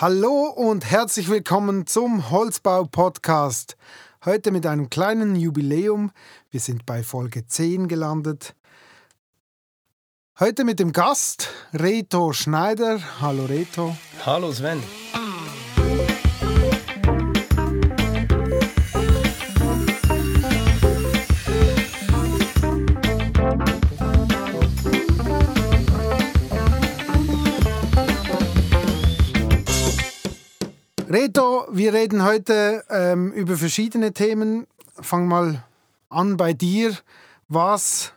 Hallo und herzlich willkommen zum Holzbau-Podcast. Heute mit einem kleinen Jubiläum. Wir sind bei Folge 10 gelandet. Heute mit dem Gast Reto Schneider. Hallo Reto. Hallo Sven. Reto, wir reden heute ähm, über verschiedene Themen. Fang mal an bei dir. Was,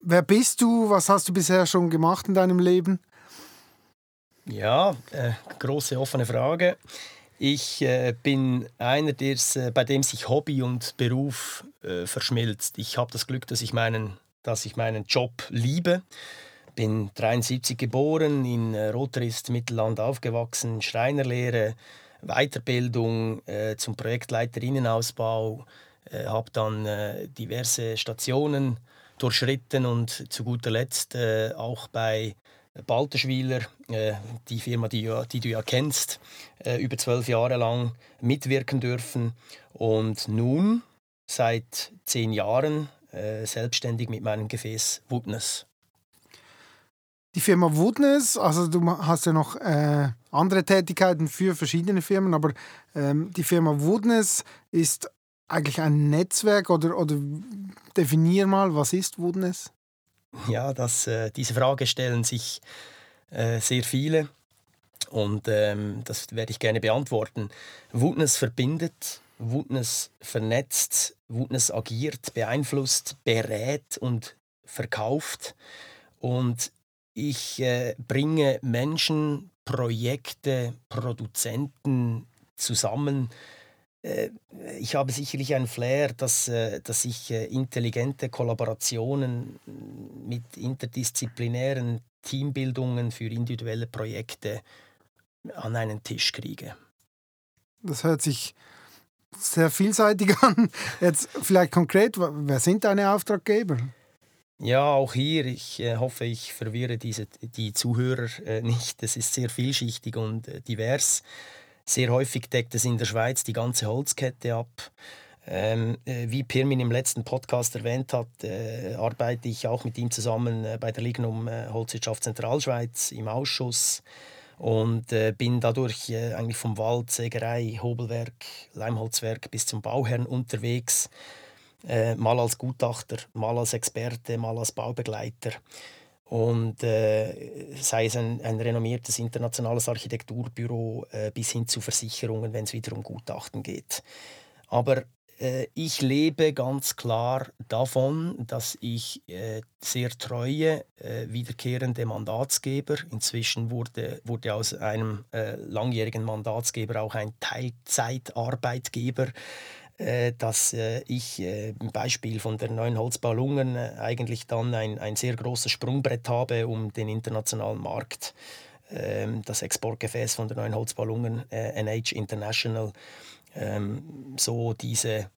wer bist du? Was hast du bisher schon gemacht in deinem Leben? Ja, äh, große offene Frage. Ich äh, bin einer, der's, äh, bei dem sich Hobby und Beruf äh, verschmilzt. Ich habe das Glück, dass ich, meinen, dass ich meinen Job liebe. Bin 73 geboren, in äh, Rotrist Mittelland aufgewachsen, Schreinerlehre, Weiterbildung äh, zum Projektleiter Innenausbau, äh, habe dann äh, diverse Stationen durchschritten und zu guter Letzt äh, auch bei Balterschwiler, äh, die Firma, die, die, du ja kennst, über zwölf Jahre lang mitwirken dürfen und nun seit zehn Jahren selbstständig mit meinem Gefäß Woodness. Die Firma Woodness, also du hast ja noch andere Tätigkeiten für verschiedene Firmen, aber ähm, die Firma Woodness ist eigentlich ein Netzwerk oder, oder definier mal, was ist Woodness? Ja, das, äh, diese Frage stellen sich äh, sehr viele und ähm, das werde ich gerne beantworten. Woodness verbindet, Woodness vernetzt, Woodness agiert, beeinflusst, berät und verkauft und ich äh, bringe Menschen, Projekte, Produzenten zusammen. Äh, ich habe sicherlich ein Flair, dass, äh, dass ich äh, intelligente Kollaborationen mit interdisziplinären Teambildungen für individuelle Projekte an einen Tisch kriege. Das hört sich sehr vielseitig an. Jetzt vielleicht konkret, wer sind deine Auftraggeber? Ja, auch hier, ich äh, hoffe, ich verwirre diese, die Zuhörer äh, nicht. Es ist sehr vielschichtig und äh, divers. Sehr häufig deckt es in der Schweiz die ganze Holzkette ab. Ähm, äh, wie Pirmin im letzten Podcast erwähnt hat, äh, arbeite ich auch mit ihm zusammen äh, bei der Lignum Holzwirtschaft Zentralschweiz im Ausschuss und bin dadurch eigentlich vom Wald, Sägerei, Hobelwerk, Leimholzwerk bis zum Bauherrn unterwegs äh, mal als Gutachter, mal als Experte, mal als Baubegleiter. Und äh, sei es ein, ein, renommiertes internationales Architekturbüro äh, bis hin zu Versicherungen, wenn es wieder um Gutachten geht. Aber äh, ich lebe ganz klar davon, dass ich äh, sehr treue, äh, wiederkehrende Mandatsgeber, inzwischen wurde, wurde aus einem langjährigen Mandatsgeber auch ein Teilzeitarbeitgeber, dass äh, ich äh, im Beispiel von der neuen Holzbau Lungen eigentlich dann ein, ein sehr großes Sprungbrett habe, um den internationalen Markt, ähm, das Exportgefäß von der neuen Holzbau Lungen, NH International, ähm, so diese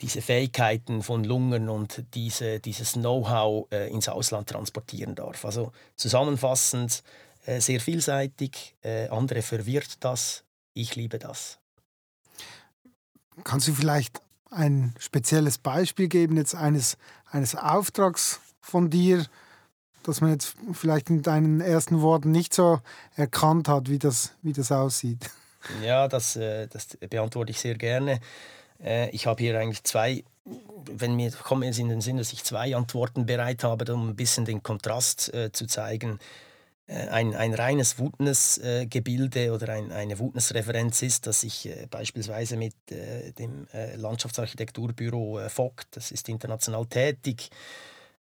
diese Fähigkeiten von Lungen und diese, dieses Know-how äh, ins Ausland transportieren darf. Also zusammenfassend äh, sehr vielseitig, äh, andere verwirrt das, ich liebe das. Kannst du vielleicht ein spezielles Beispiel geben, jetzt eines, eines Auftrags von dir, das man jetzt vielleicht in deinen ersten Worten nicht so erkannt hat, wie das, wie das aussieht? Ja, das, äh, das beantworte ich sehr gerne. Äh, ich habe hier eigentlich zwei, wenn mir kommt es in den Sinn, dass ich zwei Antworten bereit habe, um ein bisschen den Kontrast äh, zu zeigen. Äh, ein, ein reines Wutness-Gebilde oder ein, eine Wutness-Referenz ist, dass ich äh, beispielsweise mit äh, dem Landschaftsarchitekturbüro Vogt, das ist international tätig,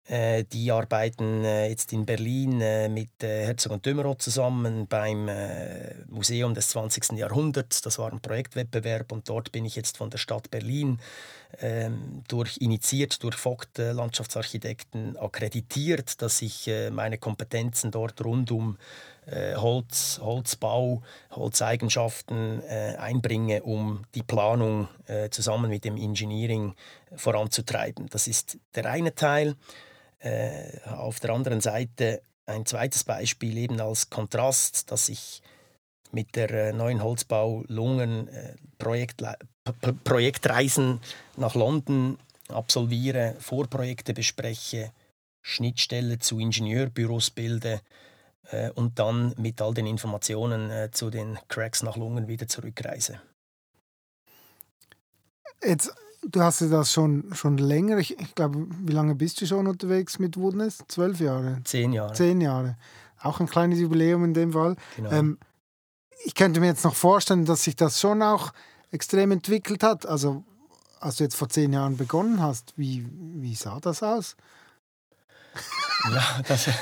die arbeiten äh, jetzt in Berlin äh, mit Herzog und Dümmerow zusammen beim Museum des 20. Jahrhunderts. Das war ein Projektwettbewerb und dort bin ich jetzt von der Stadt Berlin ähm, durch, initiiert durch Vogt Landschaftsarchitekten akkreditiert, dass ich meine Kompetenzen dort rund um Holz, Holzbau, Holzeigenschaften einbringe, um die Planung zusammen mit dem Engineering voranzutreiben. Das ist der eine Teil. Äh, auf der anderen Seite ein zweites Beispiel eben als Kontrast, dass ich mit der neuen Holzbau Lungen Projekt, Projektreisen nach London absolviere, Vorprojekte bespreche, Schnittstelle zu Ingenieurbüros bilde äh, und dann mit all den Informationen äh, zu den Cracks nach Lungen wieder zurückreise. Jetzt, du hast ja das schon, schon länger, ich, ich glaube, wie lange bist du schon unterwegs mit Woodness? Zwölf Jahre? Zehn Jahre. Zehn Jahre. Auch ein kleines Jubiläum in dem Fall. Genau. Ähm, ich könnte mir jetzt noch vorstellen, dass sich das schon auch extrem entwickelt hat. Also, als du jetzt vor zehn Jahren begonnen hast, wie, wie sah das aus? Ja, das ist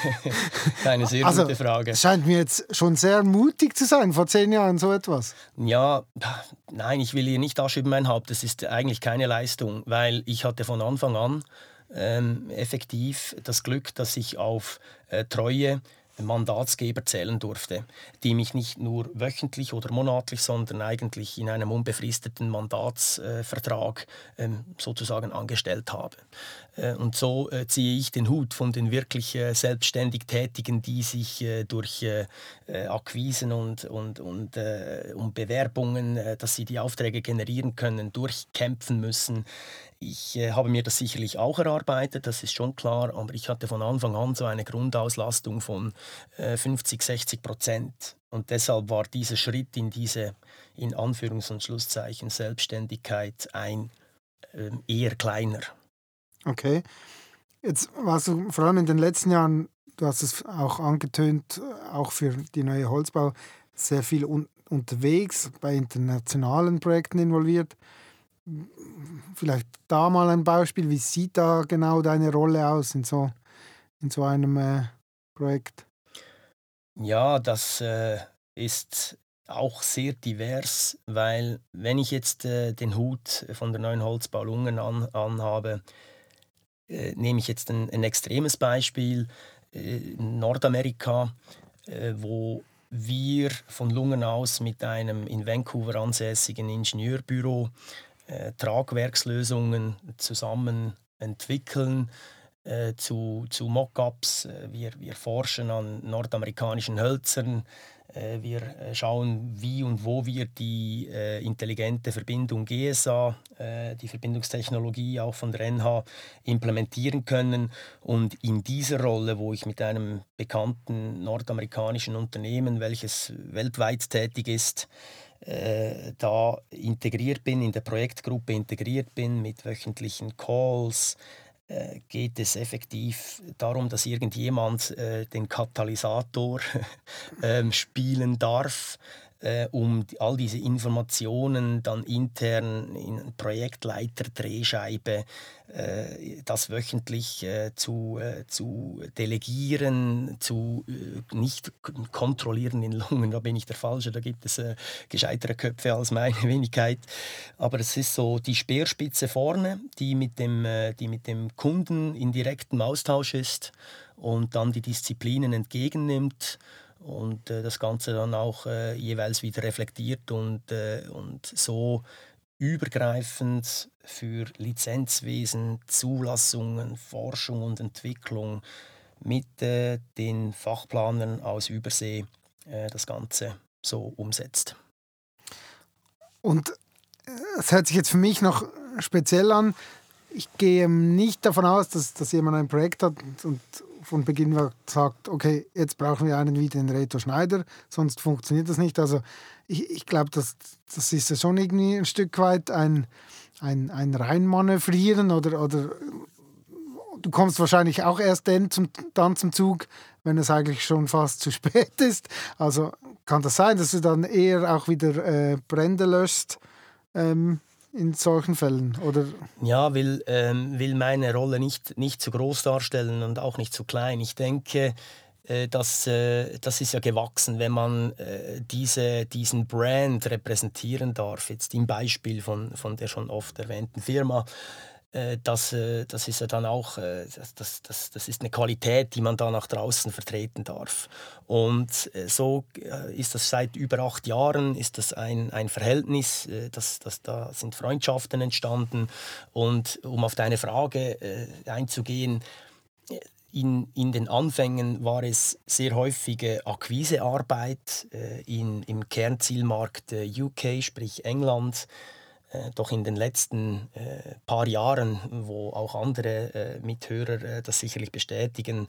eine sehr also, gute Frage. Scheint mir jetzt schon sehr mutig zu sein, vor zehn Jahren so etwas. Ja, nein, ich will hier nicht Asche mein Haupt. Das ist eigentlich keine Leistung, weil ich hatte von Anfang an ähm, effektiv das Glück, dass ich auf äh, treue Mandatsgeber zählen durfte, die mich nicht nur wöchentlich oder monatlich, sondern eigentlich in einem unbefristeten Mandatsvertrag äh, sozusagen angestellt habe. Äh, und so äh, ziehe ich den Hut von den wirklich selbstständig Tätigen, die sich durch Akquisen und, und, und, und Bewerbungen, dass sie die Aufträge generieren können, durchkämpfen müssen. Ich äh, habe mir das sicherlich auch erarbeitet, das ist schon klar, aber ich hatte von Anfang an so eine Grundauslastung von äh, 50, 60 Prozent. Und deshalb war dieser Schritt in diese, in Anführungs- und Schlusszeichen, Selbstständigkeit ein äh, eher kleiner. Okay. Jetzt warst du vor allem in den letzten Jahren, du hast es auch angetönt, auch für die neue Holzbau, sehr viel un unterwegs, bei internationalen Projekten involviert vielleicht da mal ein Beispiel, wie sieht da genau deine Rolle aus in so, in so einem äh, Projekt? Ja, das äh, ist auch sehr divers, weil wenn ich jetzt äh, den Hut von der neuen Holzbau Lungen an, anhabe, äh, nehme ich jetzt ein, ein extremes Beispiel, äh, Nordamerika, äh, wo wir von Lungen aus mit einem in Vancouver ansässigen Ingenieurbüro äh, Tragwerkslösungen zusammen entwickeln äh, zu, zu Mockups. Äh, wir, wir forschen an nordamerikanischen Hölzern. Äh, wir äh, schauen, wie und wo wir die äh, intelligente Verbindung GSA, die Verbindungstechnologie auch von der NH, implementieren können. Und in dieser Rolle, wo ich mit einem bekannten nordamerikanischen Unternehmen, welches weltweit tätig ist, äh, da integriert bin, in der Projektgruppe integriert bin mit wöchentlichen Calls, äh, geht es effektiv darum, dass irgendjemand äh, den Katalysator ähm, spielen darf, äh, um all diese Informationen dann intern in Projektleiter, Drehscheibe, äh, das wöchentlich äh, zu, äh, zu delegieren, zu äh, nicht kontrollieren in Lungen, da bin ich der Falsche, da gibt es äh, gescheitere Köpfe als meine Wenigkeit. Aber es ist so die Speerspitze vorne, die mit dem, die mit dem Kunden in direktem Austausch ist und dann die Disziplinen entgegennimmt und äh, das Ganze dann auch äh, jeweils wieder reflektiert und, äh, und so übergreifend für Lizenzwesen, Zulassungen, Forschung und Entwicklung mit äh, den Fachplanern aus Übersee äh, das Ganze so umsetzt. Und äh, es hört sich jetzt für mich noch speziell an. Ich gehe nicht davon aus, dass, dass jemand ein Projekt hat und von Beginn sagt, okay, jetzt brauchen wir einen wie den Reto Schneider, sonst funktioniert das nicht. Also ich, ich glaube, das, das ist ja schon irgendwie ein Stück weit ein, ein, ein Reinmanövrieren oder, oder du kommst wahrscheinlich auch erst dann zum, dann zum Zug, wenn es eigentlich schon fast zu spät ist. Also kann das sein, dass du dann eher auch wieder äh, Brände löscht? Ähm, in solchen Fällen? Oder? Ja, will, ähm, will meine Rolle nicht, nicht zu groß darstellen und auch nicht zu klein. Ich denke, äh, das, äh, das ist ja gewachsen, wenn man äh, diese, diesen Brand repräsentieren darf. Jetzt im Beispiel von, von der schon oft erwähnten Firma das, äh, das ist ja dann auch äh, das, das, das ist eine Qualität, die man da nach draußen vertreten darf. Und so ist das seit über acht Jahren ist das ein, ein Verhältnis, das, das, da sind Freundschaften entstanden. Und um auf deine Frage einzugehen, in, in den Anfängen war es sehr häufige Akquisearbeit äh, in, im Kernzielmarkt äh, UK, sprich England. Äh, doch in den letzten äh, paar Jahren, wo auch andere äh, Mithörer äh, das sicherlich bestätigen,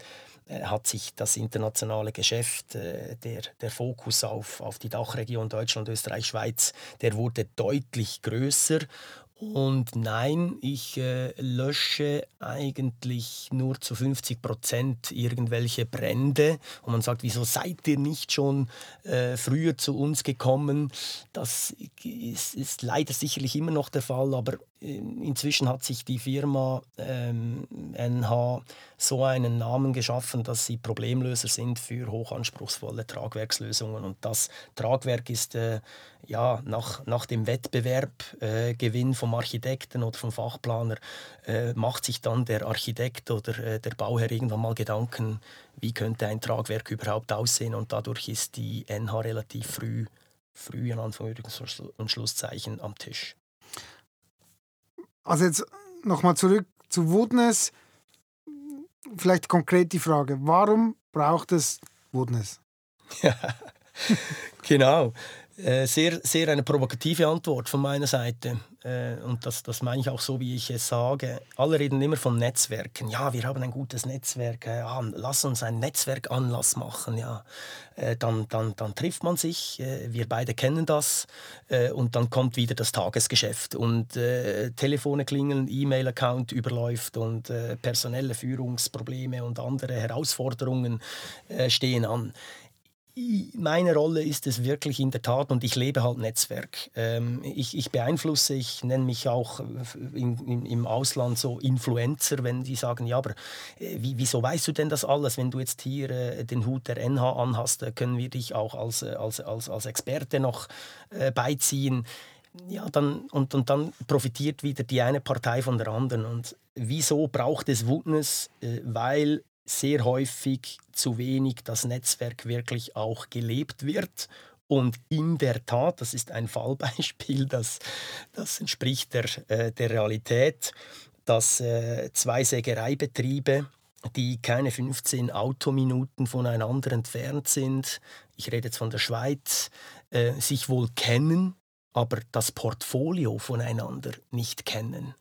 hat sich das internationale Geschäft, der, der Fokus auf, auf die Dachregion Deutschland, Österreich, Schweiz, der wurde deutlich größer und nein, ich äh, lösche eigentlich nur zu 50 Prozent irgendwelche Brände. Und man sagt, wieso seid ihr nicht schon äh, früher zu uns gekommen? Das ist, ist, leider sicherlich immer noch der Fall, aber äh, inzwischen hat sich die Firma ähm, NH so einen Namen geschaffen, dass sie Problemlöser sind für hochanspruchsvolle Tragwerkslösungen. Und das Tragwerk ist äh, ja, nach, nach dem Wettbewerbgewinn äh, vom Architekten oder vom Fachplaner äh, macht sich dann der Architekt oder äh, der Bauherr irgendwann mal Gedanken, wie könnte ein Tragwerk überhaupt aussehen. Und dadurch ist die NH relativ früh, früh in Anführungs- und Schlusszeichen am Tisch. Also jetzt nochmal zurück zu Woodness. Vielleicht konkret die Frage, warum braucht es Woodness? Ja, genau. Äh, sehr, sehr eine provokative Antwort von meiner Seite. Äh, und das, das meine ich auch so, wie ich es sage. Alle reden immer von Netzwerken. Ja, wir haben ein gutes Netzwerk. Äh, lass uns einen Netzwerkanlass machen. Ja. Dann, dann, dann trifft man sich. Wir beide kennen das. Und dann kommt wieder das Tagesgeschäft. Und äh, Telefone klingeln, E-Mail-Account überläuft und äh, personelle Führungsprobleme und andere Herausforderungen äh, stehen an meine Rolle ist es wirklich in der Tat und ich lebe halt Netzwerk. Ähm, ich, ich, beeinflusse, ich nenne mich auch in, in, im Ausland so Influencer, wenn die sagen, ja, aber äh, wie, wieso weißt du denn das alles? Wenn du jetzt hier äh, den Hut der NH anhast, äh, können wir dich auch als, äh, als, als, als Experte noch äh, beiziehen. Ja, dann, und, und dann profitiert wieder die eine Partei von der anderen. Und wieso braucht es Wutness? Äh, weil sehr häufig zu wenig das Netzwerk wirklich auch gelebt wird. Und in der Tat, das ist ein Fallbeispiel, das, das entspricht der, äh, der Realität, dass äh, zwei Sägereibetriebe, die keine 15 Autominuten voneinander entfernt sind, ich rede jetzt von der Schweiz, äh, sich wohl kennen, aber das Portfolio voneinander nicht kennen.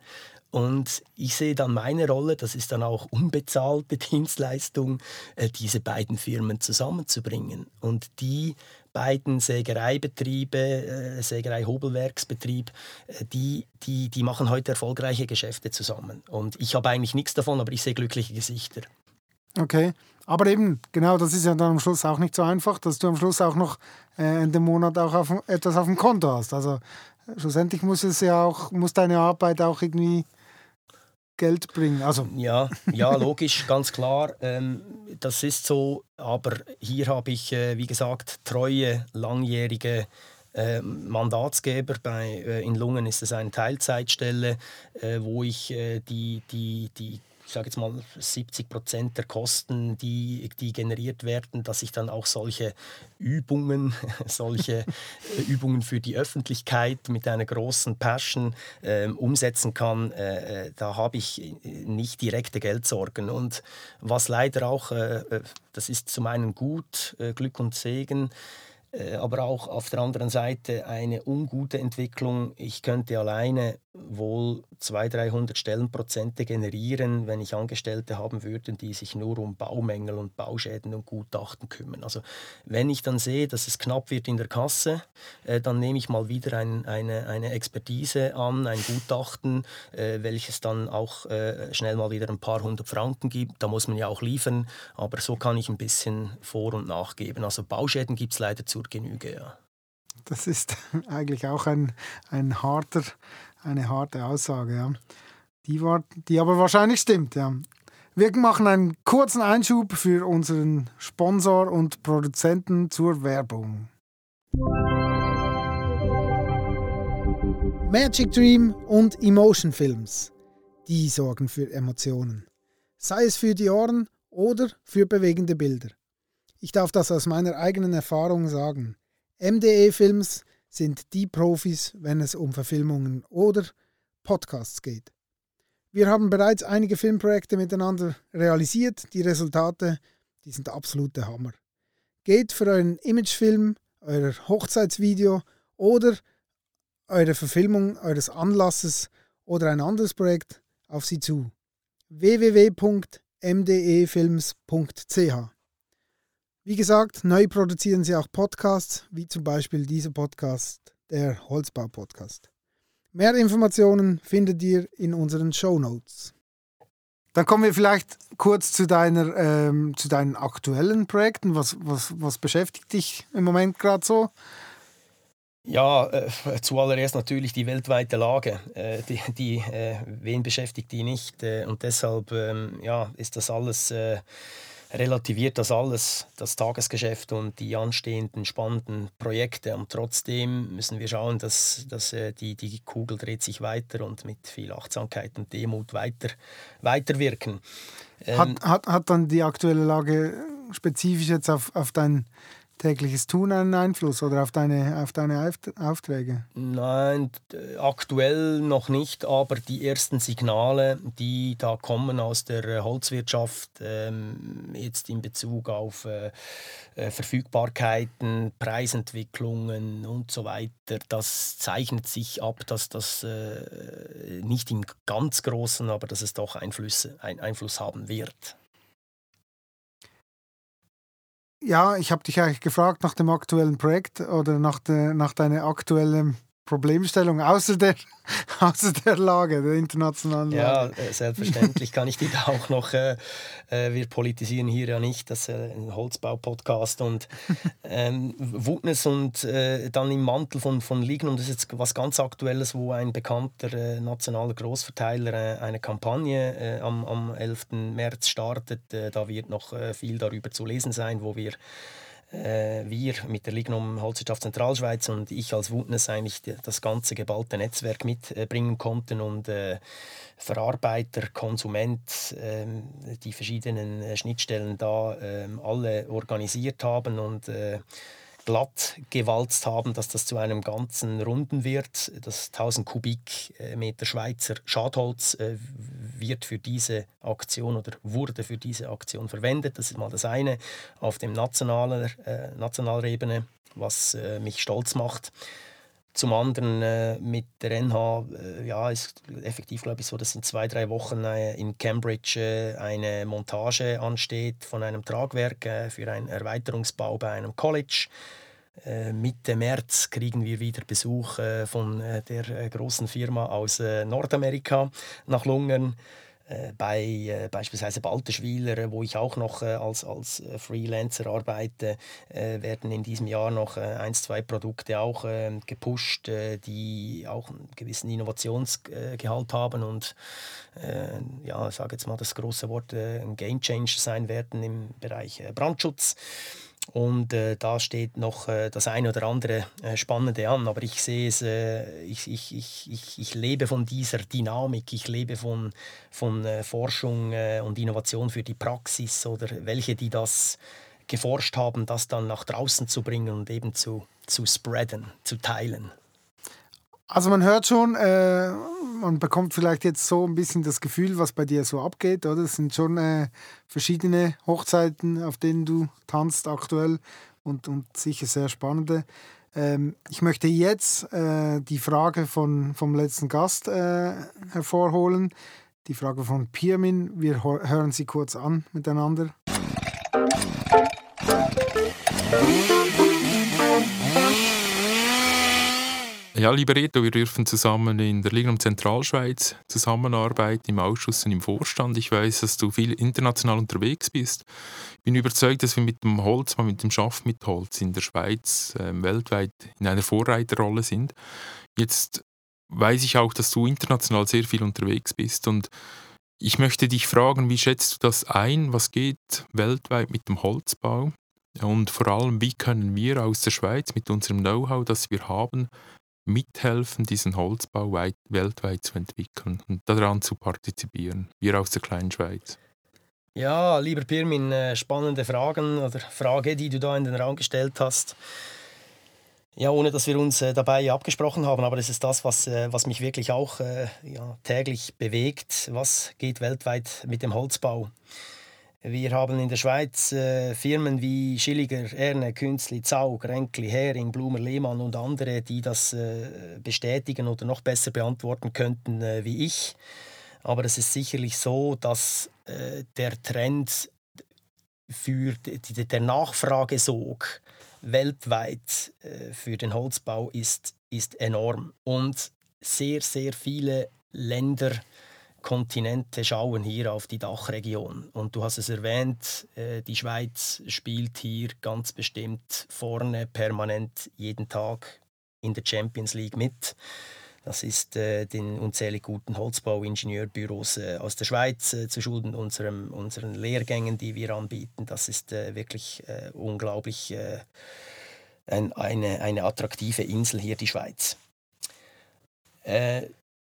Und ich sehe dann meine Rolle, das ist dann auch unbezahlte Dienstleistung, äh, diese beiden Firmen zusammenzubringen. Und die beiden Sägereibetriebe, äh, Sägerei-Hobelwerksbetrieb, äh, die, die, die machen heute erfolgreiche Geschäfte zusammen. Und ich habe eigentlich nichts davon, aber ich sehe glückliche Gesichter. Okay, aber eben, genau, das ist ja dann am Schluss auch nicht so einfach, dass du am Schluss auch noch äh, in dem Monat auch auf, etwas auf dem Konto hast. Also schlussendlich muss es ja auch, muss deine Arbeit auch irgendwie Geld bringen. Also. Ja, ja, logisch, ganz klar. Ähm, das ist so, aber hier habe ich, äh, wie gesagt, treue, langjährige äh, Mandatsgeber. Bei, äh, in Lungen ist es eine Teilzeitstelle, äh, wo ich äh, die, die, die ich sage jetzt mal 70 Prozent der Kosten, die, die generiert werden, dass ich dann auch solche Übungen, solche Übungen für die Öffentlichkeit mit einer großen Passion äh, umsetzen kann, äh, äh, da habe ich nicht direkte Geldsorgen. Und was leider auch, äh, äh das ist zum einen gut, äh, Glück und Segen, aber auch auf der anderen Seite eine ungute Entwicklung. Ich könnte alleine wohl 200, 300 Stellenprozente generieren, wenn ich Angestellte haben würde, die sich nur um Baumängel und Bauschäden und Gutachten kümmern. Also wenn ich dann sehe, dass es knapp wird in der Kasse, äh, dann nehme ich mal wieder ein, eine, eine Expertise an, ein Gutachten, äh, welches dann auch äh, schnell mal wieder ein paar hundert Franken gibt. Da muss man ja auch liefern, aber so kann ich ein bisschen vor- und nachgeben. Also Bauschäden gibt es leider zur Genüge, ja. Das ist eigentlich auch ein, ein harter eine harte Aussage, ja. Die, war, die aber wahrscheinlich stimmt, ja. Wir machen einen kurzen Einschub für unseren Sponsor und Produzenten zur Werbung. Magic Dream und Emotion Films. Die sorgen für Emotionen. Sei es für die Ohren oder für bewegende Bilder. Ich darf das aus meiner eigenen Erfahrung sagen. MDE Films sind die Profis, wenn es um Verfilmungen oder Podcasts geht. Wir haben bereits einige Filmprojekte miteinander realisiert. Die Resultate, die sind absolute Hammer. Geht für euren Imagefilm, euer Hochzeitsvideo oder eure Verfilmung eures Anlasses oder ein anderes Projekt auf sie zu. www.mdefilms.ch Wie gesagt, neu produzieren sie auch Podcasts, wie zum Beispiel dieser Podcast, der Holzbau-Podcast. Mehr Informationen findet ihr in unseren Show Notes. Dann kommen wir vielleicht kurz zu, deiner, ähm, zu deinen aktuellen Projekten. Was, was, was beschäftigt dich im Moment gerade so? Ja, äh, zuallererst natürlich die weltweite Lage. Äh, die, die äh, wen beschäftigt die nicht? Äh, und deshalb ähm, ja, ist das alles äh, relativiert das alles, das Tagesgeschäft und die anstehenden spannenden Projekte. Und trotzdem müssen wir schauen, dass, dass äh, die, die Kugel dreht sich weiter und mit viel Achtsamkeit und Demut weiter, weiterwirken. Ähm, hat, hat, hat dann die aktuelle Lage spezifisch jetzt auf, auf dein tägliches Tun einen Einfluss oder auf deine, auf deine Aufträge? Nein, aktuell noch nicht, aber die ersten Signale, die da kommen aus der äh, Holzwirtschaft, ähm, jetzt in Bezug auf äh, äh, Verfügbarkeiten, Preisentwicklungen und so weiter, das zeichnet sich ab, dass das äh, nicht im ganz Großen, aber dass es doch Einflüsse, ein Einfluss haben wird. Ja, ich habe dich eigentlich gefragt nach dem aktuellen Projekt oder nach, de, nach deiner aktuellen Problemstellung außer der, außer der Lage, der internationalen Lage. Ja, äh, selbstverständlich kann ich die da auch noch, äh, äh, wir politisieren hier ja nicht, das ist äh, ein Holzbau-Podcast und ähm, Wutness und äh, dann im Mantel von, von Lignum, das ist jetzt was ganz Aktuelles, wo ein bekannter äh, nationaler Großverteiler eine Kampagne am, am 11. März startet. da wird noch viel darüber zu lesen sein, wo wir äh, wir mit der Lignum Holzwirtschaft Zentralschweiz und ich als Wutness eigentlich das ganze geballte Netzwerk mitbringen konnten und äh, Verarbeiter, Konsument, äh, die verschiedenen äh, Schnittstellen da ähm, alle organisiert haben und äh, glatt gewalzt haben, dass das zu einem ganzen Runden wird. Das 1000 Kubikmeter Schweizer Schadholz äh, wird für diese Aktion oder wurde für diese Aktion verwendet. Das ist mal das eine auf dem nationaler, äh, nationaler Ebene, was äh, mich stolz macht. Zum anderen äh, mit der NH, äh, ja, ist effektiv, glaube ich, so, dass in zwei, drei Wochen äh, in Cambridge äh, eine Montage ansteht von einem Tragwerk äh, für einen Erweiterungsbau bei einem College. Äh, Mitte März kriegen wir wieder Besuch von der großen Firma aus Nordamerika nach Lungern. Äh, bei äh, beispielsweise Balterschwiler, wo ich auch noch äh, als, als Freelancer arbeite, werden in diesem Jahr noch ein, zwei Produkte auch ähm, gepusht, die auch einen gewissen Innovationsgehalt haben und ja, sage jetzt mal das große Wort, ein Game Changer sein werden im Bereich Brandschutz. Und äh, da steht noch äh, das eine oder andere äh, Spannende an. Aber ich sehe es, äh, ich, ich, ich, ich, lebe von dieser Dynamik, ich lebe von, von äh, Forschung äh, und Innovation für die Praxis oder welche, die das geforscht haben, das dann nach draußen zu bringen und eben zu, zu spreaden, zu teilen. Also man hört schon, äh, man bekommt vielleicht jetzt so ein bisschen das Gefühl, was bei dir so abgeht, oder? Es sind schon äh, verschiedene Hochzeiten, auf denen du tanzt aktuell und, und sicher sehr spannende. Ähm, ich möchte jetzt äh, die Frage von, vom letzten Gast äh, hervorholen, die Frage von Pirmin. Wir hören sie kurz an miteinander. Ja, lieber Reto, wir dürfen zusammen in der Lignum Zentralschweiz zusammenarbeiten, im Ausschuss und im Vorstand. Ich weiß, dass du viel international unterwegs bist. Ich bin überzeugt, dass wir mit dem Holz, mit dem Schaff mit Holz in der Schweiz äh, weltweit in einer Vorreiterrolle sind. Jetzt weiß ich auch, dass du international sehr viel unterwegs bist und ich möchte dich fragen, wie schätzt du das ein? Was geht weltweit mit dem Holzbau? Und vor allem, wie können wir aus der Schweiz mit unserem Know-how, das wir haben, mithelfen, diesen Holzbau weit, weltweit zu entwickeln und daran zu partizipieren, wir aus der kleinen Schweiz. Ja, lieber Pirmin, äh, spannende Fragen oder Frage, die du da in den Raum gestellt hast. Ja, ohne dass wir uns äh, dabei abgesprochen haben, aber das ist das, was, äh, was mich wirklich auch ja, täglich bewegt. Was geht weltweit mit dem Holzbau? Wir haben in der Schweiz äh, Firmen wie Schilliger, Erne, Künzli, Zaug, Renkli, Hering, Blumer, Lehmann und andere, die das äh, bestätigen oder noch besser beantworten könnten äh, wie ich. Aber es ist sicherlich so, dass der Trend für die, der Nachfragesog weltweit äh, für den Holzbau ist, ist enorm. Und sehr, sehr viele Länder, Kontinente schauen hier auf die Dachregion. Und du hast es erwähnt, äh, die Schweiz spielt hier ganz bestimmt vorne permanent jeden Tag in der Champions League mit. Das ist äh, den unzählig guten Holzbauingenieurbüros äh, aus der Schweiz äh, zu schulden, unserem, unseren Lehrgängen, die wir anbieten. Das ist äh, wirklich äh, unglaublich äh, ein, eine, eine attraktive Insel hier, die Schweiz.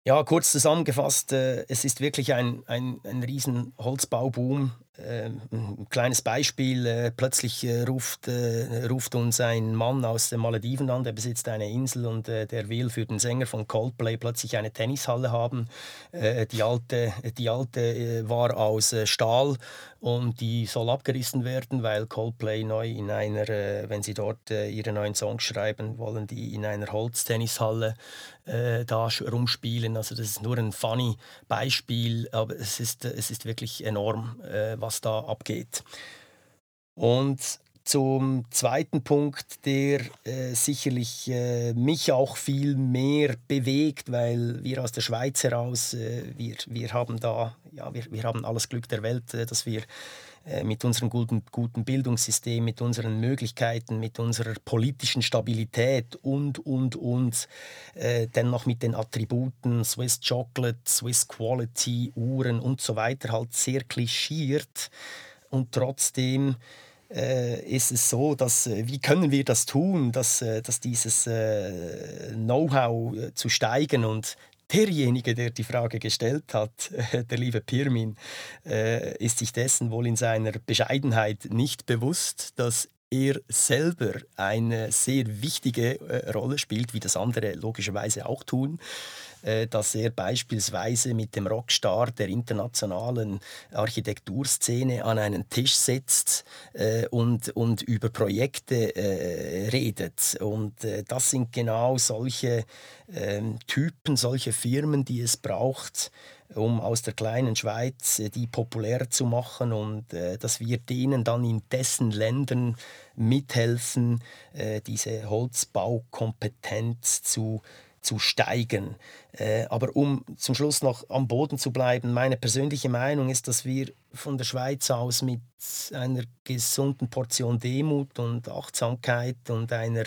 Ja, kurz zusammengefasst, es ist wirklich ein, ein, ein riesen Holzbauboom ein kleines Beispiel, äh, plötzlich äh, ruft, äh, ruft uns ein Mann aus den Malediven an, der besitzt eine Insel und der will für den Sänger von Coldplay plötzlich eine Tennishalle haben. die alte, die alte war aus Stahl und die soll abgerissen werden, weil Coldplay neu in einer, wenn sie dort ihre neuen Songs schreiben, wollen die in einer Holztennishalle da rumspielen. Also das ist nur ein funny Beispiel, aber es ist, es ist wirklich enorm, was da abgeht. Und zum zweiten Punkt, der äh, sicherlich äh, mich auch viel mehr bewegt, weil wir aus der Schweiz heraus, äh, wir, wir haben da, ja, wir, wir haben alles Glück der Welt, äh, dass wir mit unserem guten, guten Bildungssystem, mit unseren Möglichkeiten, mit unserer politischen Stabilität und, und, und, äh, dennoch mit den Attributen Swiss Chocolate, Swiss Quality, Uhren und so weiter halt sehr klischiert. Und trotzdem äh, ist es so, dass äh, wie können wir das tun, dass, äh, dass dieses äh, Know-how äh, zu steigen und derjenige, der die Frage gestellt hat, der liebe Pirmin, ist sich dessen wohl in seiner Bescheidenheit nicht bewusst, dass er selber eine sehr wichtige Rolle spielt, wie das andere logischerweise auch tun. Äh, dass er beispielsweise mit dem Rockstar der internationalen Architekturszene an einen Tisch sitzt äh, und, und über Projekte äh, redet. Und das sind genau solche ähm, Typen, solche Firmen, die es braucht, um aus der kleinen Schweiz die populär zu machen und äh, dass wir denen dann in dessen Ländern mithelfen, äh, diese Holzbaukompetenz zu zu steigen. Äh, aber um zum Schluss noch am Boden zu bleiben, meine persönliche Meinung ist, dass wir von der Schweiz aus mit einer gesunden Portion Demut und Achtsamkeit und einer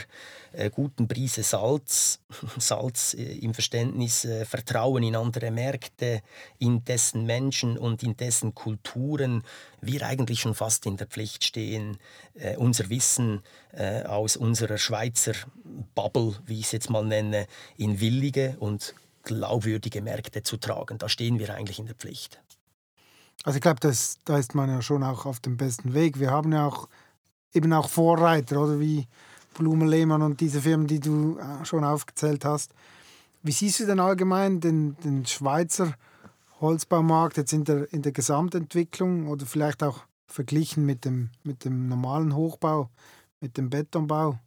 äh, guten Prise Salz, Salz äh, im Verständnis äh, Vertrauen in andere Märkte, in dessen Menschen und in dessen Kulturen wir eigentlich schon fast in der Pflicht stehen, äh, unser Wissen äh, aus unserer Schweizer Bubble, wie ich es jetzt mal nenne, in willige und glaubwürdige Märkte zu tragen. Da stehen wir eigentlich in der Pflicht. Also ich glaube, da ist man ja schon auch auf dem besten Weg. Wir haben ja auch eben auch Vorreiter, oder wie Blume Lehmann und diese Firmen, die du äh, schon aufgezählt hast. Wie siehst du denn allgemein den, den Schweizer Holzbaumarkt jetzt in der, in der Gesamtentwicklung oder vielleicht auch verglichen mit dem, mit dem normalen Hochbau, mit dem Betonbau?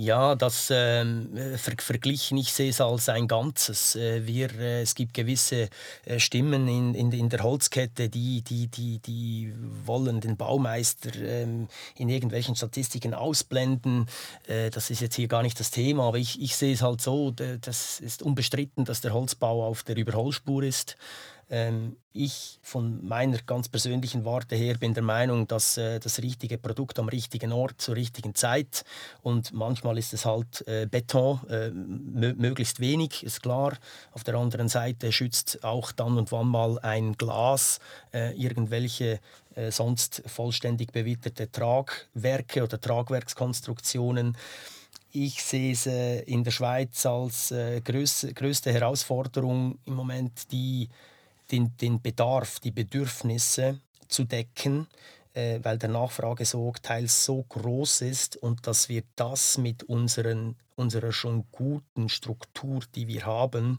Ja, das ähm, ver verglichen, ich sehe es als ein Ganzes. Äh, wir, äh, es gibt gewisse äh, Stimmen in, in, in, der Holzkette, die, die, die, die wollen den Baumeister ähm, in irgendwelchen Statistiken ausblenden. Äh, das ist jetzt hier gar nicht das Thema, aber ich, ich sehe es halt so, das ist unbestritten, dass der Holzbau auf der Überholspur ist. Ähm, ich von meiner ganz persönlichen Warte her bin der Meinung, dass äh, das richtige Produkt am richtigen Ort zur richtigen Zeit und manchmal ist es halt äh, Beton, äh, möglichst wenig, ist klar. Auf der anderen Seite schützt auch dann und wann mal ein Glas irgendwelche sonst vollständig bewitterte Tragwerke oder Tragwerkskonstruktionen. Ich sehe es in der Schweiz als größte Herausforderung im Moment die den, den Bedarf, die Bedürfnisse zu decken, äh, weil der Nachfragesog teils so groß ist und dass wir das mit unseren, unserer schon guten Struktur, die wir haben,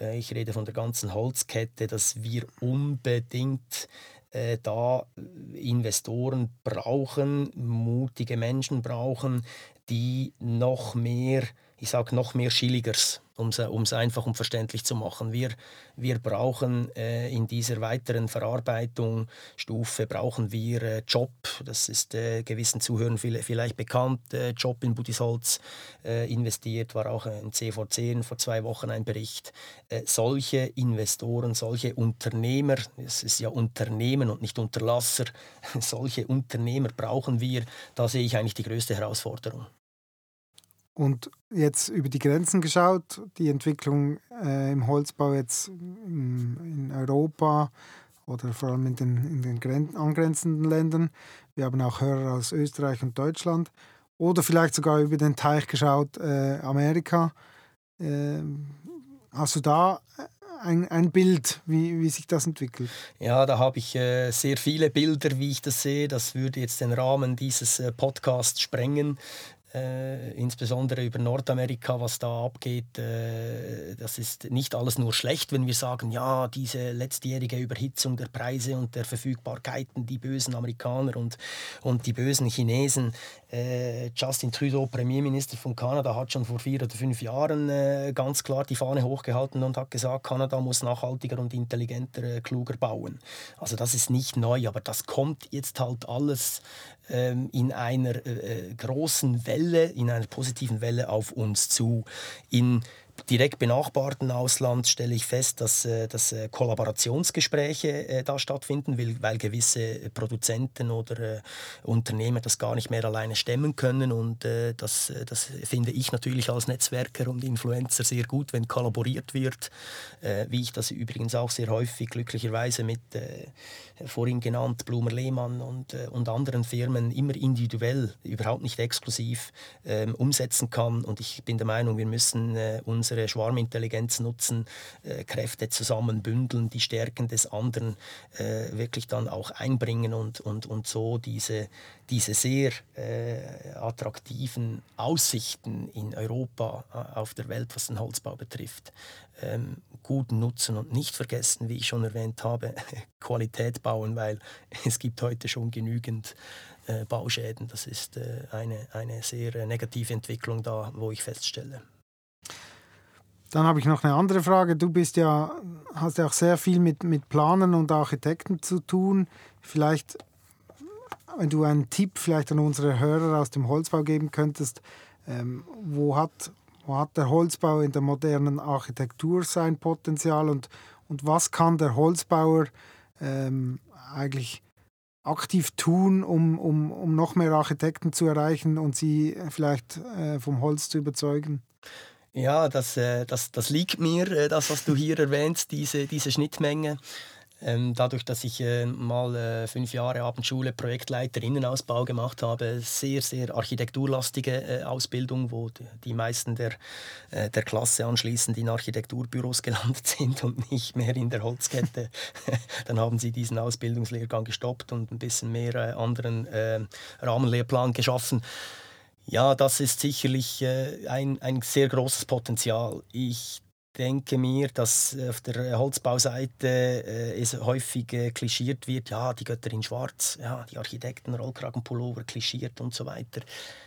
äh, ich rede von der ganzen Holzkette, dass wir unbedingt äh, da Investoren brauchen, mutige Menschen brauchen, die noch mehr, ich sage noch mehr Schilligers um es einfach und verständlich zu machen. Wir, wir brauchen äh, in dieser weiteren Verarbeitungsstufe brauchen wir äh, Job, das ist äh, gewissen Zuhörern vielleicht bekannt, äh, Job in Budisholz äh, investiert, war auch ein CV10 vor zwei Wochen ein Bericht. Äh, solche Investoren, solche Unternehmer, es ist ja Unternehmen und nicht Unterlasser, solche Unternehmer brauchen wir, da sehe ich eigentlich die größte Herausforderung. Und jetzt über die Grenzen geschaut, die Entwicklung äh, im Holzbau jetzt in, in, Europa oder vor allem in den, in den Gren angrenzenden Ländern. Wir haben auch Hörer aus Österreich und Deutschland. Oder vielleicht sogar über den Teich geschaut, äh, Amerika. Äh, hast du da ein, ein Bild, wie, wie sich das entwickelt? Ja, da habe ich äh, sehr viele Bilder, wie ich das sehe. Das würde jetzt den Rahmen dieses äh, Podcasts sprengen äh, insbesondere über Nordamerika, was da abgeht. Äh, das ist nicht alles nur schlecht, wenn wir sagen, ja, diese letztjährige Überhitzung der Preise und der Verfügbarkeiten, die bösen Amerikaner und, und die bösen Chinesen. Äh, Justin Trudeau, Premierminister von Kanada, hat schon vor vier oder fünf Jahren äh, ganz klar die Fahne hochgehalten und hat gesagt, Kanada muss nachhaltiger und intelligenter, äh, kluger bauen. Also das ist nicht neu, aber das kommt jetzt halt alles in einer äh, äh, großen Welle, in einer positiven Welle auf uns zu. In direkt benachbarten Ausland stelle ich fest, dass, äh, dass äh, Kollaborationsgespräche äh, da stattfinden, weil, weil gewisse Produzenten oder Unternehmer das gar nicht mehr alleine stemmen können. Und das, das finde ich natürlich als Netzwerker und Influencer sehr gut, wenn kollaboriert wird, wie ich das übrigens auch sehr häufig glücklicherweise mit vorhin genannt Blumer Lehmann und, und anderen Firmen immer individuell, überhaupt nicht exklusiv ähm, umsetzen kann. Und ich bin der Meinung, wir müssen uns unsere Schwarmintelligenz nutzen, äh, Kräfte zusammen bündeln, die Stärken des anderen äh, wirklich dann auch einbringen und, und, und so diese, diese sehr äh, attraktiven Aussichten in Europa, äh, auf der Welt, was den Holzbau betrifft, ähm, gut nutzen und nicht vergessen, wie ich schon erwähnt habe, Qualität bauen, weil es gibt heute schon genügend äh, Bauschäden. Das ist äh, eine, eine sehr negative Entwicklung da, wo ich feststelle. Dann habe ich noch eine andere Frage. Du bist ja, hast ja auch sehr viel mit, mit Planern und Architekten zu tun. Vielleicht, wenn du einen Tipp vielleicht an unsere Hörer aus dem Holzbau geben könntest, ähm, wo, hat, wo hat der Holzbau in der modernen Architektur sein Potenzial und, und was kann der Holzbauer ähm, eigentlich aktiv tun, um, um, um noch mehr Architekten zu erreichen und sie vielleicht äh, vom Holz zu überzeugen? Ja, das, äh, das, das liegt mir, äh, das, was du hier erwähnst, diese, diese Schnittmenge. Ähm, dadurch, dass ich äh, mal fünf Jahre Abendschule Projektleiter Innenausbau gemacht habe, sehr, sehr architekturlastige Ausbildung, wo die, meisten der, der Klasse anschließend in Architekturbüros gelandet sind und nicht mehr in der Holzkette. Dann haben sie diesen Ausbildungslehrgang gestoppt und ein bisschen mehr anderen Rahmenlehrplan geschaffen. Ja, das ist sicherlich äh, ein, ein sehr großes Potenzial. Ich denke mir, dass auf der Holzbauseite äh, es häufig äh, klischiert wird, ja, die Götter in Schwarz, ja, die Architekten, Rollkragenpullover, klischiert und so weiter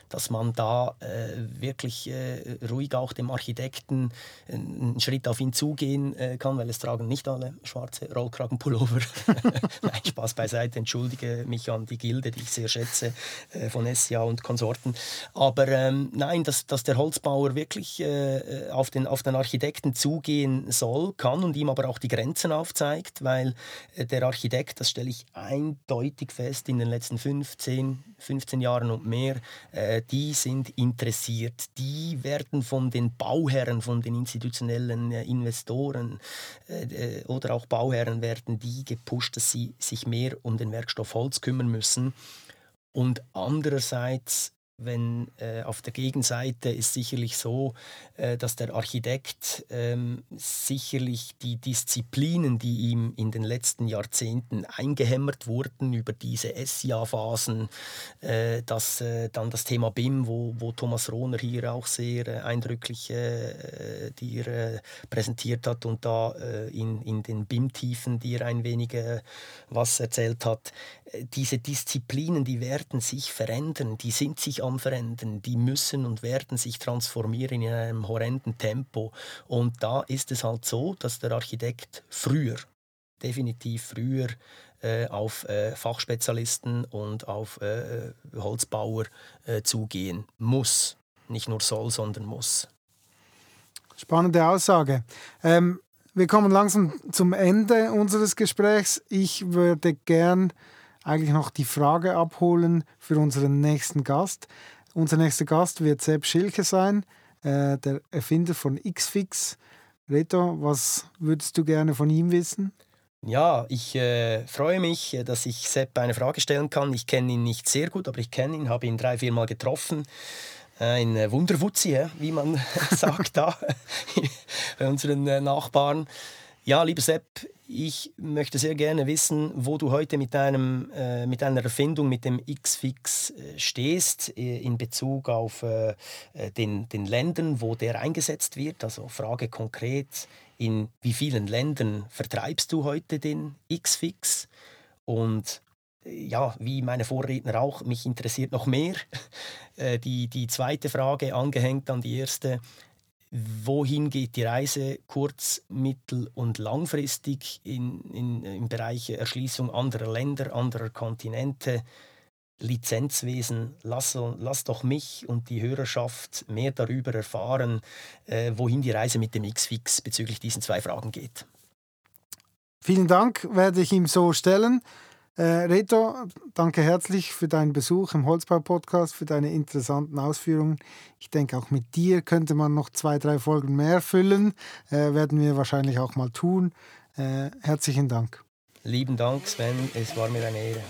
dass man da äh, wirklich äh, ruhig auch dem Architekten einen Schritt auf ihn zugehen äh, kann, weil es tragen nicht alle schwarze Rollkragenpullover. Nein, Spaß beiseite, entschuldige mich an die Gilde, die ich sehr schätze, äh, von SCA und Konsorten. Aber ähm, nein, dass, dass der Holzbauer wirklich äh, auf, den, auf den Architekten zugehen soll, kann und ihm aber auch die Grenzen aufzeigt, weil äh, der Architekt, das stelle ich eindeutig fest, in den letzten 15, 15 Jahren und mehr, äh, die sind interessiert. Die werden von den Bauherren, von den institutionellen äh, Investoren äh, äh, oder auch Bauherren werden die gepusht, dass sie sich mehr um den Werkstoff Holz kümmern müssen. Und andererseits wenn äh, auf der Gegenseite ist sicherlich so, äh, dass der Architekt ähm, sicherlich die Disziplinen, die ihm in den letzten Jahrzehnten eingehämmert wurden über diese SIA-Phasen, äh, das, äh, dann das Thema BIM, wo, wo Thomas Rohner hier auch sehr äh, eindrücklich äh, die er, präsentiert hat und da in, in den BIM-Tiefen, die er ein wenig was erzählt hat, diese Disziplinen, die werden sich verändern, die sind sich am Verändern, die müssen und werden sich transformieren in einem horrenden Tempo. Und da ist es halt so, dass der Architekt früher, definitiv früher, äh, auf äh, Fachspezialisten und auf äh, Holzbauer äh, zugehen muss. Nicht nur soll, sondern muss. Spannende Aussage. Ähm, wir kommen langsam zum Ende unseres Gesprächs. Ich würde gern eigentlich noch die Frage abholen für unseren nächsten Gast. Unser nächster Gast wird Sepp Schilke sein, äh, der Erfinder von Xfix. Reto, was würdest du gerne von ihm wissen? Ja, ich äh, freue mich, dass ich Sepp eine Frage stellen kann. Ich kenne ihn nicht sehr gut, aber ich kenne ihn, habe ihn drei, vier Mal getroffen. Ein äh, Wunderwutzi, wie man sagt da bei unseren äh, Nachbarn. Ja, lieber Sepp, ich möchte sehr gerne wissen, wo du heute mit, deinem, äh, mit deiner Erfindung, mit dem X-Fix äh, stehst äh, in Bezug auf äh, äh, den, den Ländern, wo der eingesetzt wird. Also Frage konkret, in wie vielen Ländern vertreibst du heute den X-Fix? Und äh, ja, wie meine Vorredner auch, mich interessiert noch mehr die, die zweite Frage angehängt an die erste wohin geht die Reise kurz-, mittel- und langfristig in, in, im Bereich Erschließung anderer Länder, anderer Kontinente, Lizenzwesen. Lass, lass doch mich und die Hörerschaft mehr darüber erfahren, äh, wohin die Reise mit dem X-Fix bezüglich diesen zwei Fragen geht. Vielen Dank, werde ich ihm so stellen. Äh, Reto, danke herzlich für deinen Besuch im Holzbau-Podcast, für deine interessanten Ausführungen. Ich denke, auch mit dir könnte man noch zwei, drei Folgen mehr füllen. Äh, werden wir wahrscheinlich auch mal tun. Äh, herzlichen Dank. Lieben Dank, Sven. Es war mir eine Ehre.